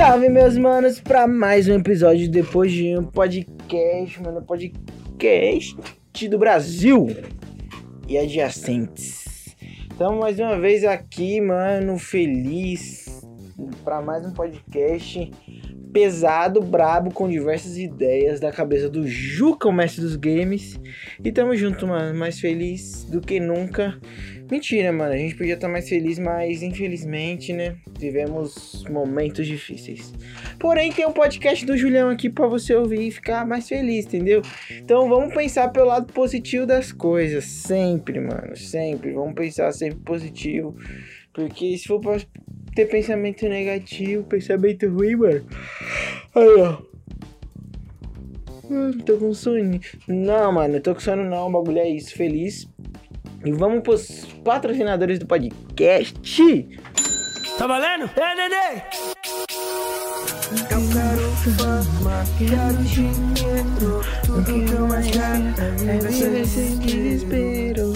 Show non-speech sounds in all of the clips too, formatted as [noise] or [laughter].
Salve, meus manos, pra mais um episódio depois de um podcast, mano, podcast do Brasil e adjacentes. Então, mais uma vez aqui, mano, feliz pra mais um podcast pesado, brabo, com diversas ideias da cabeça do Juca, o mestre dos games. E tamo junto, mano, mais feliz do que nunca. Mentira, mano, a gente podia estar mais feliz, mas infelizmente, né, tivemos momentos difíceis. Porém, tem um podcast do Julião aqui para você ouvir e ficar mais feliz, entendeu? Então vamos pensar pelo lado positivo das coisas, sempre, mano, sempre. Vamos pensar sempre positivo, porque se for pra ter pensamento negativo, pensamento ruim, mano. Aí, ó. Hum, tô com sono. Não, mano, eu tô com sono não. O bagulho é isso. Feliz. E vamos pros patrocinadores do podcast. Tá valendo? É, neném! Eu quero fama, quero dinheiro. Tudo que eu mais quero é viver sem desespero.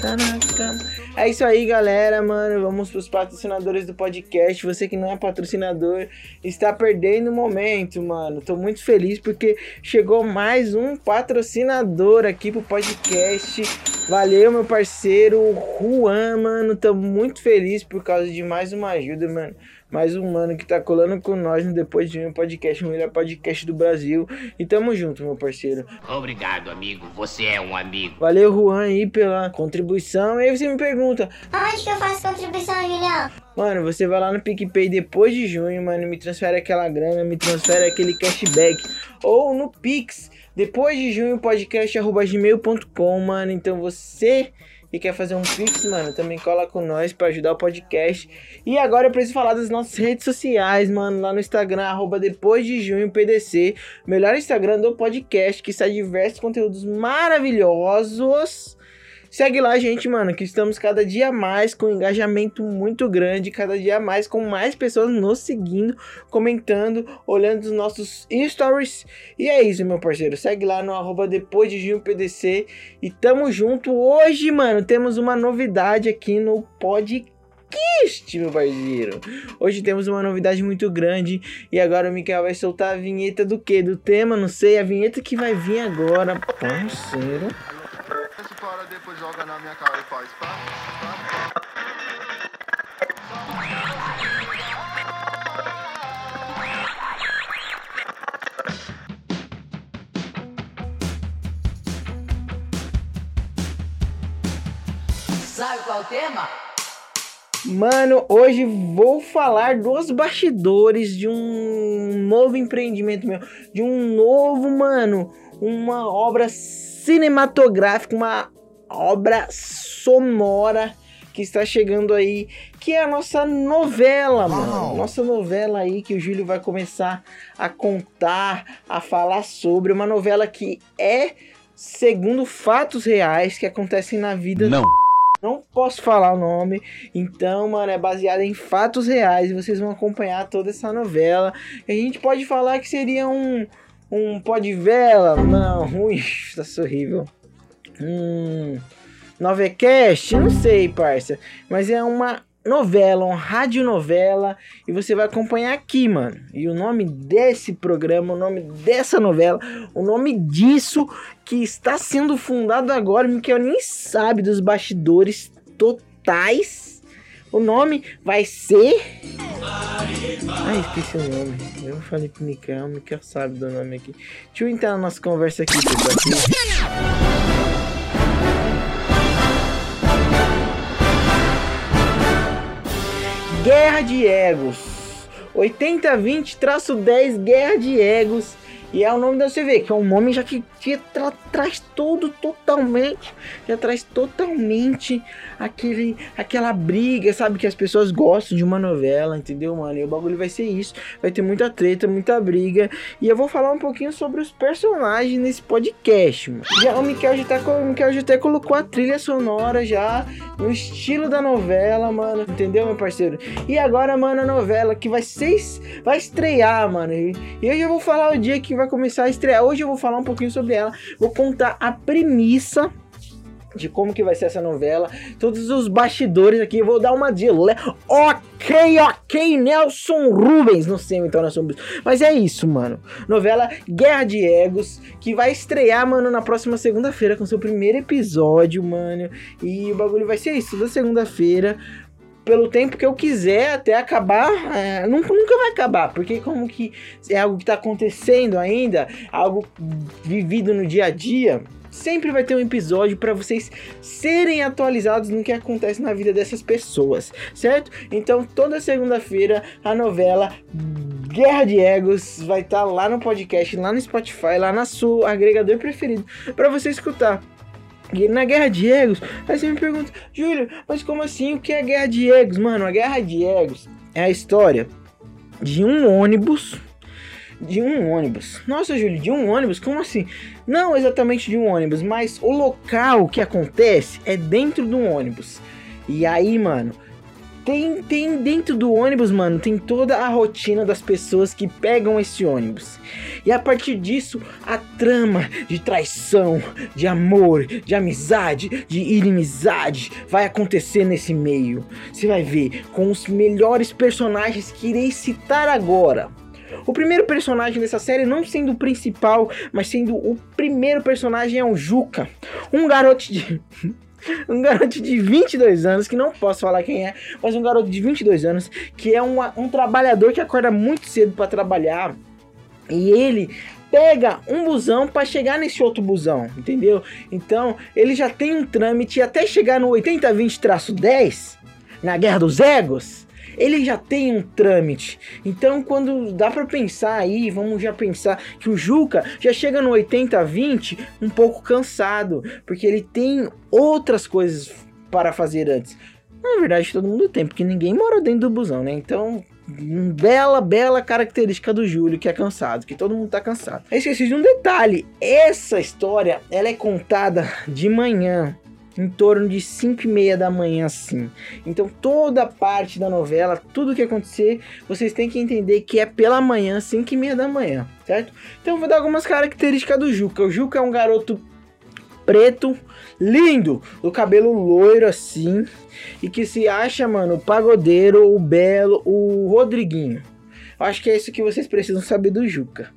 Tá na cama. É isso aí, galera, mano. Vamos pros patrocinadores do podcast. Você que não é patrocinador está perdendo o momento, mano. Tô muito feliz porque chegou mais um patrocinador aqui pro podcast. Valeu, meu parceiro Juan, mano. Tô muito feliz por causa de mais uma ajuda, mano mais um mano que tá colando com nós no Depois de um podcast, o melhor podcast do Brasil. E tamo junto, meu parceiro. Obrigado, amigo. Você é um amigo. Valeu, Juan, aí pela contribuição. E aí você me pergunta: Aonde que eu faço contribuição, Julião? Mano, você vai lá no PicPay depois de junho, mano, me transfere aquela grana, me transfere aquele cashback. Ou no Pix, depois de junho, podcast.gmail.com, mano. Então você e quer fazer um Pix, mano, também cola com nós para ajudar o podcast. E agora eu preciso falar das nossas redes sociais, mano, lá no Instagram, arroba depois de junho PDC, melhor Instagram do podcast, que sai diversos conteúdos maravilhosos Segue lá, gente, mano, que estamos cada dia mais com engajamento muito grande, cada dia mais com mais pessoas nos seguindo, comentando, olhando os nossos stories. E é isso, meu parceiro. Segue lá no arroba depois de junho PDC e tamo junto. Hoje, mano, temos uma novidade aqui no podcast meu parceiro. Hoje temos uma novidade muito grande e agora o Mikael vai soltar a vinheta do que? Do tema, não sei, a vinheta que vai vir agora, parceiro para, depois joga na minha cara e faz pá, pá. Sabe qual é o tema? Mano, hoje vou falar dos bastidores de um novo empreendimento meu, de um novo, mano, uma obra cinematográfica, uma obra sonora que está chegando aí, que é a nossa novela, mano. Nossa novela aí que o Júlio vai começar a contar, a falar sobre. Uma novela que é segundo fatos reais que acontecem na vida. Não. Não posso falar o nome, então, mano, é baseada em fatos reais e vocês vão acompanhar toda essa novela. A gente pode falar que seria um, um pó de vela? Não, [laughs] ui, tá horrível. Hum, Novecast? Não sei, parça. Mas é uma novela, uma radionovela. E você vai acompanhar aqui, mano. E o nome desse programa, o nome dessa novela, o nome disso que está sendo fundado agora, que eu nem sabe dos bastidores totais o nome vai ser. Ai, esqueci o nome. Eu falei pro Mikael, o Mikael sabe do nome aqui. Deixa eu entrar na nossa conversa aqui, pessoal. Guerra de Egos. 8020-10 Guerra de Egos e é o nome da CV, que é um nome já que, que tra traz todo totalmente, já traz totalmente aquele, aquela briga, sabe? Que as pessoas gostam de uma novela, entendeu, mano? E o bagulho vai ser isso. Vai ter muita treta, muita briga. E eu vou falar um pouquinho sobre os personagens nesse podcast, mano. Já, o Mikael já, tá, o Mikael já até colocou a trilha sonora já no estilo da novela, mano. Entendeu, meu parceiro? E agora, mano, a novela que vai ser. Vai estrear, mano. E eu já vou falar o dia que vai começar a estrear. Hoje eu vou falar um pouquinho sobre ela. Vou contar a premissa de como que vai ser essa novela, todos os bastidores aqui, vou dar uma de le- Ok, ok, Nelson Rubens, não sei então Nelson Rubens, mas é isso, mano. Novela Guerra de Egos, que vai estrear, mano, na próxima segunda-feira com seu primeiro episódio, mano. E o bagulho vai ser isso, da segunda-feira. Pelo tempo que eu quiser até acabar, é, nunca, nunca vai acabar, porque como que é algo que tá acontecendo ainda, algo vivido no dia a dia, sempre vai ter um episódio para vocês serem atualizados no que acontece na vida dessas pessoas, certo? Então toda segunda-feira a novela Guerra de Egos vai estar lá no podcast, lá no Spotify, lá na sua agregador preferido para você escutar. Na Guerra de Egos, aí você me pergunta, Júlio, mas como assim? O que é a Guerra de Egos? Mano, a Guerra de Egos é a história de um ônibus. De um ônibus. Nossa, Júlio, de um ônibus? Como assim? Não exatamente de um ônibus, mas o local que acontece é dentro do ônibus. E aí, mano, tem, tem dentro do ônibus, mano, tem toda a rotina das pessoas que pegam esse ônibus. E a partir disso, a trama de traição, de amor, de amizade, de inimizade vai acontecer nesse meio. Você vai ver com os melhores personagens que irei citar agora. O primeiro personagem dessa série, não sendo o principal, mas sendo o primeiro personagem, é o Juca, um garoto de. [laughs] Um garoto de 22 anos, que não posso falar quem é, mas um garoto de 22 anos, que é um, um trabalhador que acorda muito cedo para trabalhar. E ele pega um busão para chegar nesse outro busão, entendeu? Então, ele já tem um trâmite até chegar no 8020-10, na Guerra dos Egos, ele já tem um trâmite. Então, quando dá para pensar aí, vamos já pensar que o Juca já chega no 80-20 um pouco cansado, porque ele tem outras coisas para fazer antes. Na verdade, todo mundo tem, porque ninguém mora dentro do busão, né? Então, bela, bela característica do Júlio, que é cansado, que todo mundo tá cansado. Eu esqueci de um detalhe: essa história ela é contada de manhã. Em torno de 5 e meia da manhã, assim. Então, toda parte da novela, tudo que acontecer, vocês têm que entender que é pela manhã, 5 e meia da manhã, certo? Então, eu vou dar algumas características do Juca. O Juca é um garoto preto, lindo, do cabelo loiro assim, e que se acha, mano, o pagodeiro, o belo, o Rodriguinho. Acho que é isso que vocês precisam saber do Juca.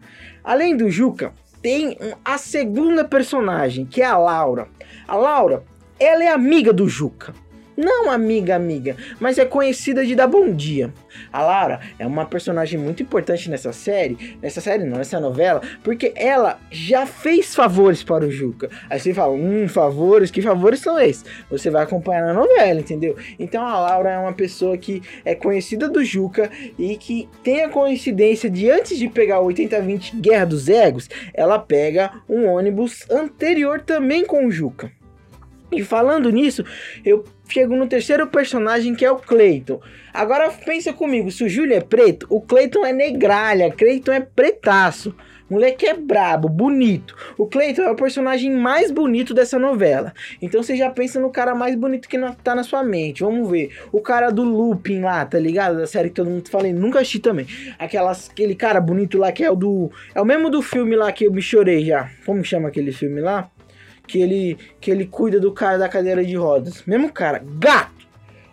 Além do Juca, tem a segunda personagem, que é a Laura. A Laura, ela é amiga do Juca. Não amiga, amiga, mas é conhecida de dar bom dia. A Laura é uma personagem muito importante nessa série, nessa série não, nessa novela, porque ela já fez favores para o Juca. Aí você fala, hum, favores, que favores são esses? Você vai acompanhar na novela, entendeu? Então a Laura é uma pessoa que é conhecida do Juca e que tem a coincidência de antes de pegar o 8020 Guerra dos Egos, ela pega um ônibus anterior também com o Juca. E falando nisso, eu chego no terceiro personagem que é o Cleiton. Agora pensa comigo, se o Júlio é preto, o Cleiton é negralha, Cleiton é pretaço. Moleque é brabo, bonito. O Cleiton é o personagem mais bonito dessa novela. Então você já pensa no cara mais bonito que tá na sua mente. Vamos ver. O cara do Lupin lá, tá ligado? Da série que todo mundo fala, nunca assisti também. Aquelas, aquele cara bonito lá que é o do. É o mesmo do filme lá que eu me chorei já. Como chama aquele filme lá? Que ele que ele cuida do cara da cadeira de rodas. Mesmo cara, gato.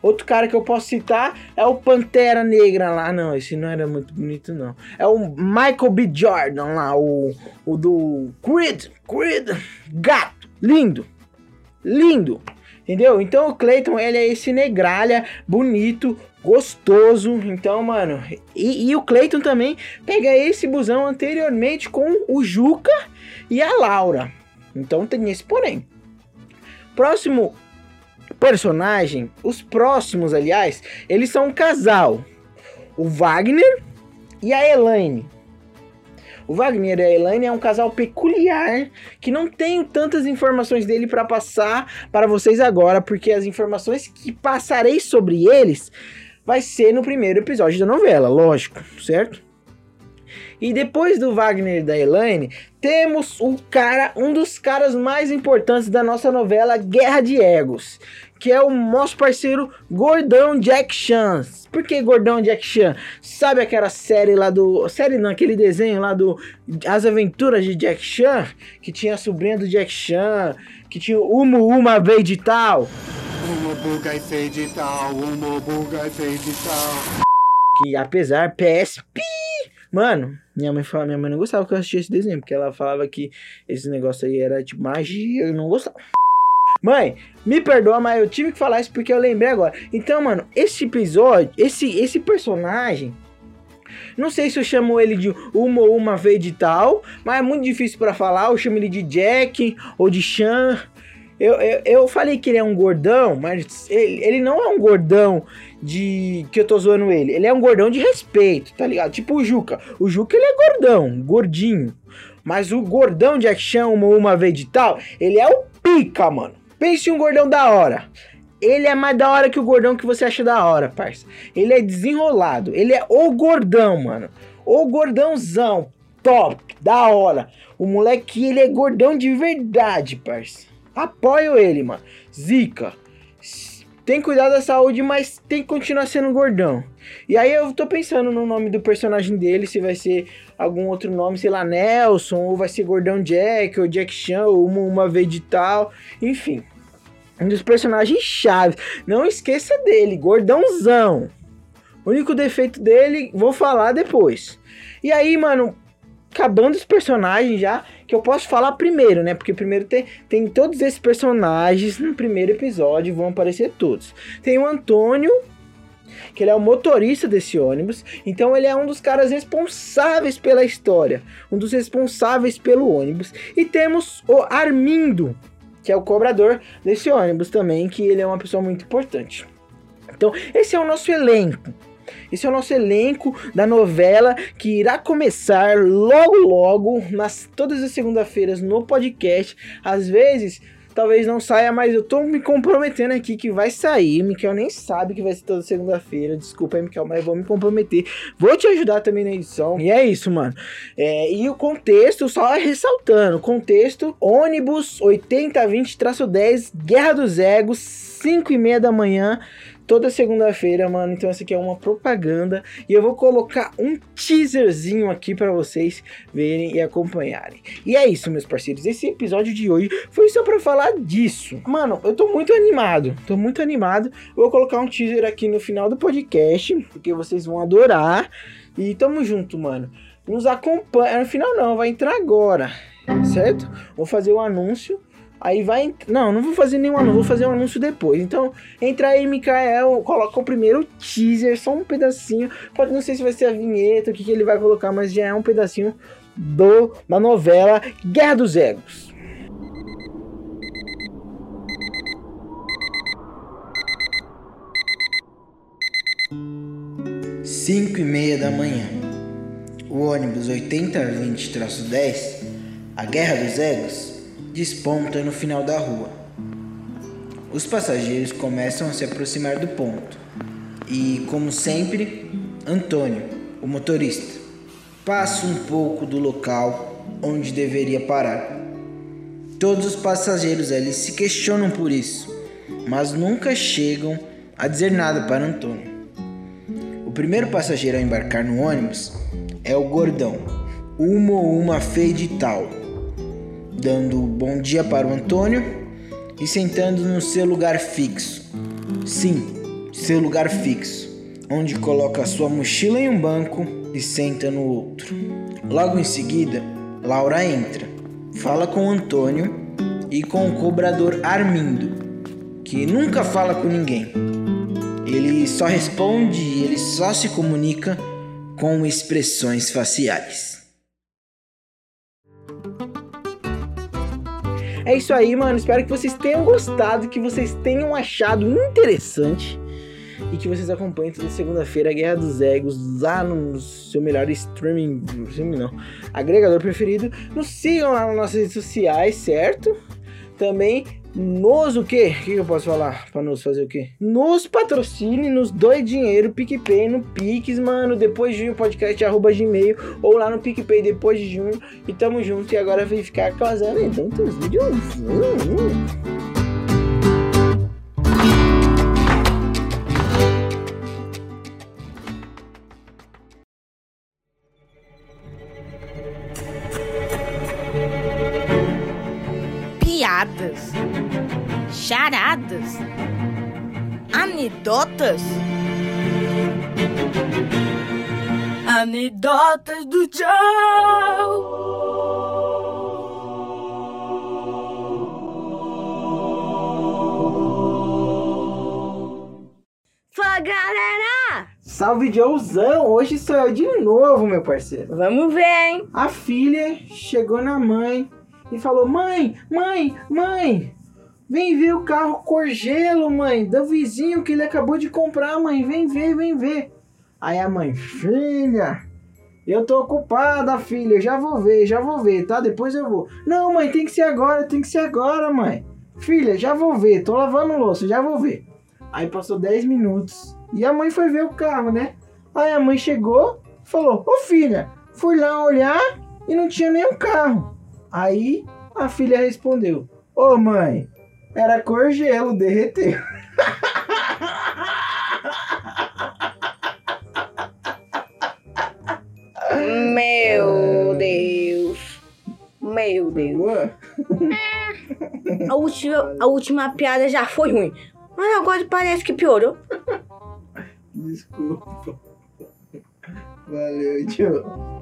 Outro cara que eu posso citar é o Pantera Negra lá. Não, esse não era muito bonito, não. É o Michael B. Jordan lá, o, o do Creed. Creed. Gato. Lindo. Lindo. Entendeu? Então o Clayton, ele é esse negralha, bonito, gostoso. Então, mano. E, e o Clayton também pega esse busão anteriormente com o Juca e a Laura. Então tem esse porém. Próximo personagem, os próximos, aliás, eles são um casal. O Wagner e a Elaine. O Wagner e a Elaine é um casal peculiar que não tenho tantas informações dele para passar para vocês agora, porque as informações que passarei sobre eles vai ser no primeiro episódio da novela, lógico, certo? E depois do Wagner e da Elaine, temos o cara, um dos caras mais importantes da nossa novela Guerra de Egos, que é o nosso parceiro Gordão Jack Chan. Por que Gordão Jack Chan? Sabe aquela série lá do. Série não, aquele desenho lá do As Aventuras de Jack Chan? Que tinha a sobrinha do Jack Chan, que tinha uma uma vez de tal. Uma buga e de tal, uma buga e de tal. Que apesar, PS, pi, Mano, minha mãe fala, minha mãe não gostava que eu assistia esse desenho, porque ela falava que esse negócio aí era tipo magia, eu não gostava. Mãe, me perdoa, mas eu tive que falar isso porque eu lembrei agora. Então, mano, esse episódio, esse, esse personagem, não sei se eu chamo ele de uma ou uma vez de tal, mas é muito difícil para falar. Eu chamo ele de Jack ou de Chan. Eu, eu, eu falei que ele é um gordão, mas ele, ele não é um gordão de que eu tô zoando ele. Ele é um gordão de respeito, tá ligado? Tipo o Juca. O Juca ele é gordão, gordinho. Mas o gordão de action, uma, uma vez de tal, ele é o pica, mano. Pense em um gordão da hora. Ele é mais da hora que o gordão que você acha da hora, parça. Ele é desenrolado. Ele é o gordão, mano. O gordãozão. Top. Da hora. O moleque, ele é gordão de verdade, parça. Apoio ele, mano. Zica. Tem que cuidar da saúde, mas tem que continuar sendo gordão. E aí eu tô pensando no nome do personagem dele, se vai ser algum outro nome, sei lá, Nelson, ou vai ser Gordão Jack, ou Jack Chan, ou uma, uma vez de tal. Enfim. Um dos personagens chaves. Não esqueça dele, gordãozão. O único defeito dele, vou falar depois. E aí, mano, acabando os personagens já, que eu posso falar primeiro, né? Porque primeiro tem, tem todos esses personagens no primeiro episódio, vão aparecer todos. Tem o Antônio, que ele é o motorista desse ônibus, então ele é um dos caras responsáveis pela história, um dos responsáveis pelo ônibus. E temos o Armindo, que é o cobrador desse ônibus também, que ele é uma pessoa muito importante. Então, esse é o nosso elenco. Esse é o nosso elenco da novela que irá começar logo logo, nas todas as segunda-feiras no podcast. Às vezes, talvez não saia, mas eu tô me comprometendo aqui que vai sair. Miquel nem sabe que vai ser toda segunda-feira. Desculpa aí, Miquel, mas vou me comprometer. Vou te ajudar também na edição. E é isso, mano. É, e o contexto, só ressaltando: contexto, ônibus 8020-10, Guerra dos Egos, 5 e meia da manhã toda segunda-feira, mano. Então essa aqui é uma propaganda e eu vou colocar um teaserzinho aqui para vocês verem e acompanharem. E é isso, meus parceiros. Esse episódio de hoje foi só para falar disso. Mano, eu tô muito animado. Tô muito animado. Vou colocar um teaser aqui no final do podcast, porque vocês vão adorar. E tamo junto, mano. Nos acompanha. No final não, vai entrar agora. Certo? Vou fazer o anúncio Aí vai. Não, não vou fazer nenhum anúncio, vou fazer um anúncio depois. Então, entra aí, Mikael, coloca o primeiro teaser, só um pedacinho. Pode não sei se vai ser a vinheta, o que, que ele vai colocar, mas já é um pedacinho do da novela Guerra dos Egos. Cinco e meia da manhã. O ônibus 8020-10, a Guerra dos Egos, desponta no final da rua. Os passageiros começam a se aproximar do ponto e, como sempre, Antônio, o motorista, passa um pouco do local onde deveria parar. Todos os passageiros ali se questionam por isso, mas nunca chegam a dizer nada para Antônio. O primeiro passageiro a embarcar no ônibus é o gordão, uma ou uma feia de tal dando bom dia para o Antônio e sentando no seu lugar fixo. Sim, seu lugar fixo, onde coloca sua mochila em um banco e senta no outro. Logo em seguida, Laura entra, fala com o Antônio e com o cobrador Armindo, que nunca fala com ninguém. Ele só responde e ele só se comunica com expressões faciais. É isso aí, mano. Espero que vocês tenham gostado, que vocês tenham achado interessante e que vocês acompanhem toda segunda-feira a Guerra dos Egos lá no seu melhor streaming, streaming não, agregador preferido. Nos sigam lá nas nossas redes sociais, certo? Também nos o quê? O que eu posso falar pra nos fazer o quê? Nos patrocine, nos doe dinheiro, PicPay, no Pix, mano, depois de junho, podcast, arroba gmail, ou lá no PicPay depois de junho, e tamo junto, e agora vem ficar causando em tantos vídeos. Piadas Anedotas. Anedotas? Anedotas do Joe! Fala galera! Salve Joezão, hoje sou eu de novo, meu parceiro. Vamos ver, hein? A filha chegou na mãe e falou: Mãe, mãe, mãe, vem ver o carro cor gelo, mãe, do vizinho que ele acabou de comprar, mãe, vem ver, vem ver. Aí a mãe, filha, eu tô ocupada, filha, já vou ver, já vou ver, tá? Depois eu vou. Não, mãe, tem que ser agora, tem que ser agora, mãe. Filha, já vou ver, tô lavando louça, já vou ver. Aí passou 10 minutos e a mãe foi ver o carro, né? Aí a mãe chegou falou: Ô filha, fui lá olhar e não tinha nenhum carro. Aí a filha respondeu: Ô mãe, era cor gelo, derreteu. Meu Deus. Meu Deus. Ué, A última, a última piada já foi ruim. Mas agora parece que piorou. Desculpa. Valeu, tio.